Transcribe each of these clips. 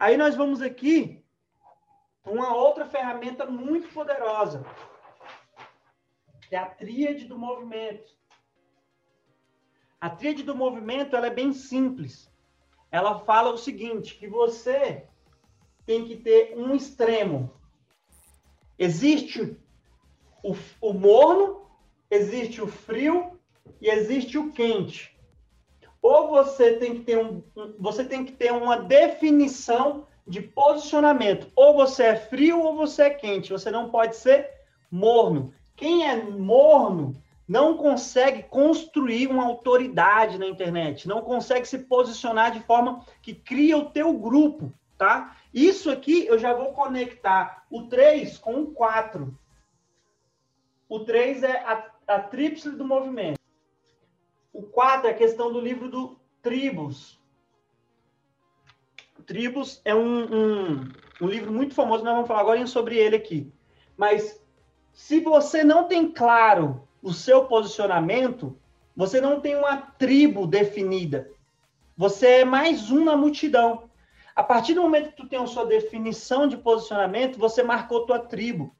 Aí nós vamos aqui uma outra ferramenta muito poderosa, que é a tríade do movimento. A tríade do movimento ela é bem simples. Ela fala o seguinte, que você tem que ter um extremo. Existe o, o morno, existe o frio e existe o quente. Ou você tem que ter um, você tem que ter uma definição de posicionamento. Ou você é frio ou você é quente. Você não pode ser morno. Quem é morno não consegue construir uma autoridade na internet, não consegue se posicionar de forma que cria o teu grupo, tá? Isso aqui eu já vou conectar o 3 com o 4. O 3 é a, a tríplice do movimento. O 4 é a questão do livro do Tribos. Tribos é um, um, um livro muito famoso, nós vamos falar agora sobre ele aqui. Mas se você não tem claro o seu posicionamento, você não tem uma tribo definida. Você é mais um na multidão. A partir do momento que tu tem a sua definição de posicionamento, você marcou tua tribo.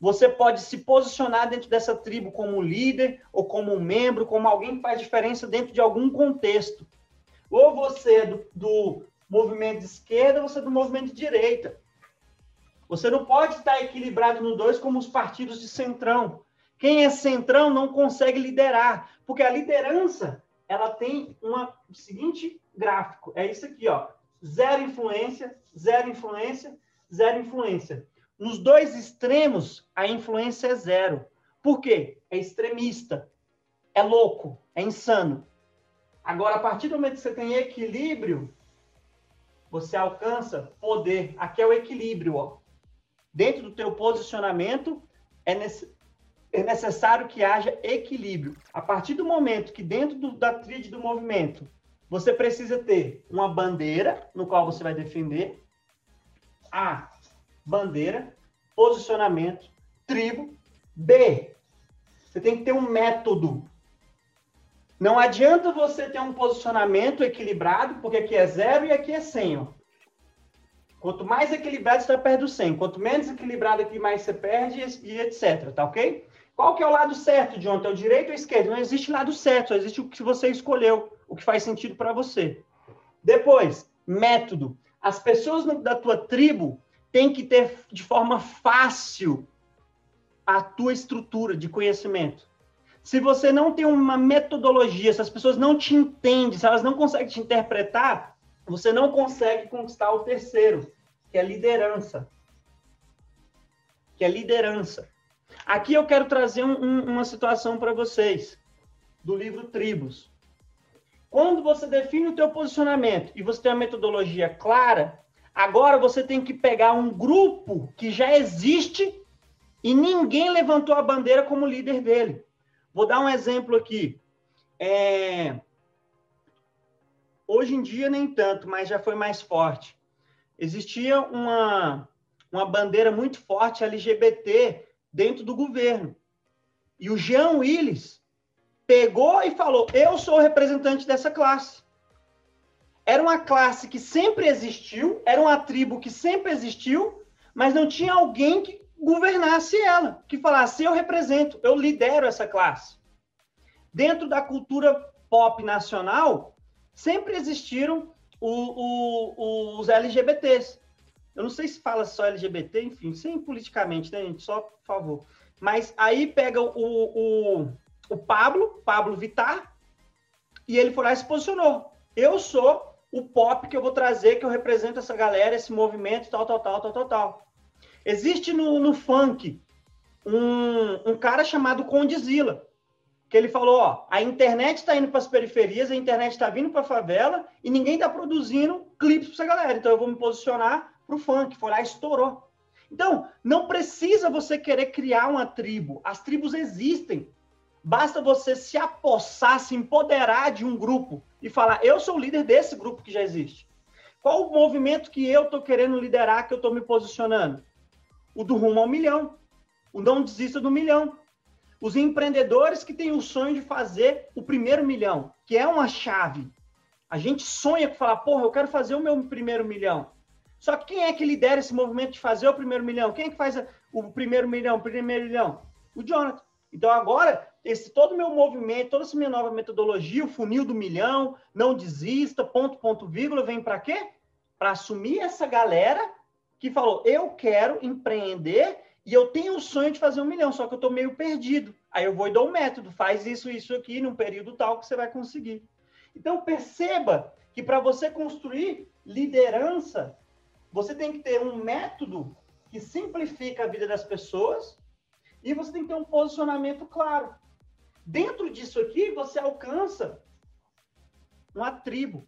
Você pode se posicionar dentro dessa tribo como líder ou como um membro, como alguém que faz diferença dentro de algum contexto. Ou você é do, do movimento de esquerda ou você é do movimento de direita. Você não pode estar equilibrado no dois como os partidos de centrão. Quem é centrão não consegue liderar, porque a liderança ela tem uma, o seguinte gráfico, é isso aqui, ó, zero influência, zero influência, zero influência. Nos dois extremos, a influência é zero. Por quê? É extremista, é louco, é insano. Agora, a partir do momento que você tem equilíbrio, você alcança poder. Aqui é o equilíbrio, ó. Dentro do teu posicionamento, é, nesse, é necessário que haja equilíbrio. A partir do momento que dentro do, da tríade do movimento, você precisa ter uma bandeira no qual você vai defender. A, bandeira, posicionamento, tribo. B, você tem que ter um método. Não adianta você ter um posicionamento equilibrado, porque aqui é zero e aqui é 100. Ó. Quanto mais equilibrado, você está perto do 100. Quanto menos equilibrado aqui, mais você perde e etc. Tá ok? Qual que é o lado certo, John? É o direito ou a esquerda? Não existe lado certo, só existe o que você escolheu, o que faz sentido para você. Depois, método. As pessoas da tua tribo têm que ter de forma fácil a tua estrutura de conhecimento. Se você não tem uma metodologia, se as pessoas não te entendem, se elas não conseguem te interpretar, você não consegue conquistar o terceiro, que é liderança. Que é liderança. Aqui eu quero trazer um, um, uma situação para vocês, do livro Tribos. Quando você define o teu posicionamento e você tem uma metodologia clara, agora você tem que pegar um grupo que já existe e ninguém levantou a bandeira como líder dele. Vou dar um exemplo aqui. É... Hoje em dia nem tanto, mas já foi mais forte. Existia uma, uma bandeira muito forte LGBT dentro do governo. E o Jean Willis pegou e falou: Eu sou o representante dessa classe. Era uma classe que sempre existiu, era uma tribo que sempre existiu, mas não tinha alguém que governasse ela, que falasse: Eu represento, eu lidero essa classe. Dentro da cultura pop nacional, sempre existiram o, o, os LGBTs. Eu não sei se fala só LGBT, enfim, sem politicamente, né, gente? Só por favor. Mas aí pega o, o, o Pablo, Pablo Vittar, e ele foi lá e se posicionou. Eu sou o pop que eu vou trazer, que eu represento essa galera, esse movimento, tal, tal, tal, tal, tal, tal. Existe no, no funk um, um cara chamado Condizila, que ele falou, ó, a internet está indo para as periferias, a internet está vindo para a favela e ninguém está produzindo clipes para essa galera. Então eu vou me posicionar para o funk, foi lá estourou. Então, não precisa você querer criar uma tribo. As tribos existem. Basta você se apossar, se empoderar de um grupo e falar: eu sou o líder desse grupo que já existe. Qual o movimento que eu estou querendo liderar, que eu estou me posicionando? O do rumo ao milhão. O não desista do milhão. Os empreendedores que têm o sonho de fazer o primeiro milhão, que é uma chave. A gente sonha com falar, porra, eu quero fazer o meu primeiro milhão. Só que quem é que lidera esse movimento de fazer o primeiro milhão? Quem é que faz o primeiro milhão, o primeiro milhão? O Jonathan. Então agora, esse todo o meu movimento, toda essa minha nova metodologia, o funil do milhão, não desista, ponto, ponto, vírgula, vem para quê? Para assumir essa galera que falou, eu quero empreender e eu tenho o sonho de fazer um milhão, só que eu estou meio perdido. Aí eu vou e dou um método, faz isso, isso aqui, num período tal que você vai conseguir. Então perceba que para você construir liderança, você tem que ter um método que simplifica a vida das pessoas e você tem que ter um posicionamento claro. Dentro disso aqui, você alcança uma tribo.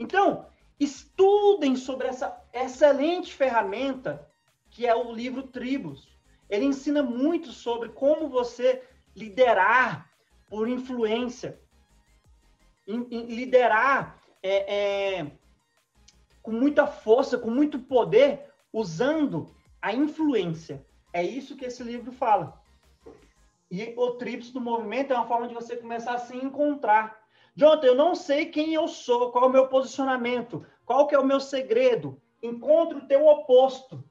Então, estudem sobre essa excelente ferramenta que é o livro Tribos. Ele ensina muito sobre como você liderar por influência, liderar é, é, com muita força, com muito poder, usando a influência. É isso que esse livro fala. E o TRIPS do movimento é uma forma de você começar a se encontrar. Jonathan, eu não sei quem eu sou, qual é o meu posicionamento, qual que é o meu segredo. Encontre o teu oposto.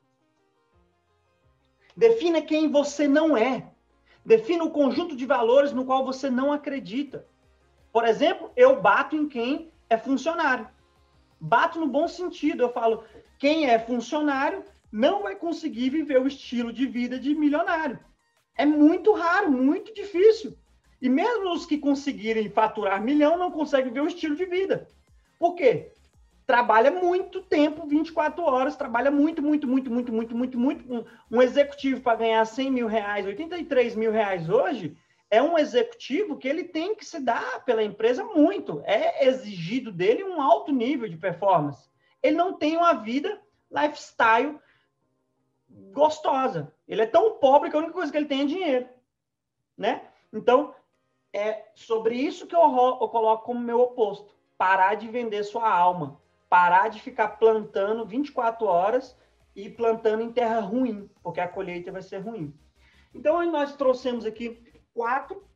Defina quem você não é. Defina o conjunto de valores no qual você não acredita. Por exemplo, eu bato em quem é funcionário bato no bom sentido. Eu falo, quem é funcionário não vai conseguir viver o estilo de vida de milionário. É muito raro, muito difícil. E mesmo os que conseguirem faturar milhão não conseguem ver o estilo de vida. Por quê? Trabalha muito tempo, 24 horas, trabalha muito, muito, muito, muito, muito, muito, muito. Um, um executivo para ganhar 100 mil reais, 83 mil reais hoje, é um executivo que ele tem que se dar pela empresa muito. É exigido dele um alto nível de performance. Ele não tem uma vida lifestyle gostosa. Ele é tão pobre que a única coisa que ele tem é dinheiro, né? Então, é sobre isso que eu, eu coloco como meu oposto. Parar de vender sua alma. Parar de ficar plantando 24 horas e plantando em terra ruim, porque a colheita vai ser ruim. Então, nós trouxemos aqui quatro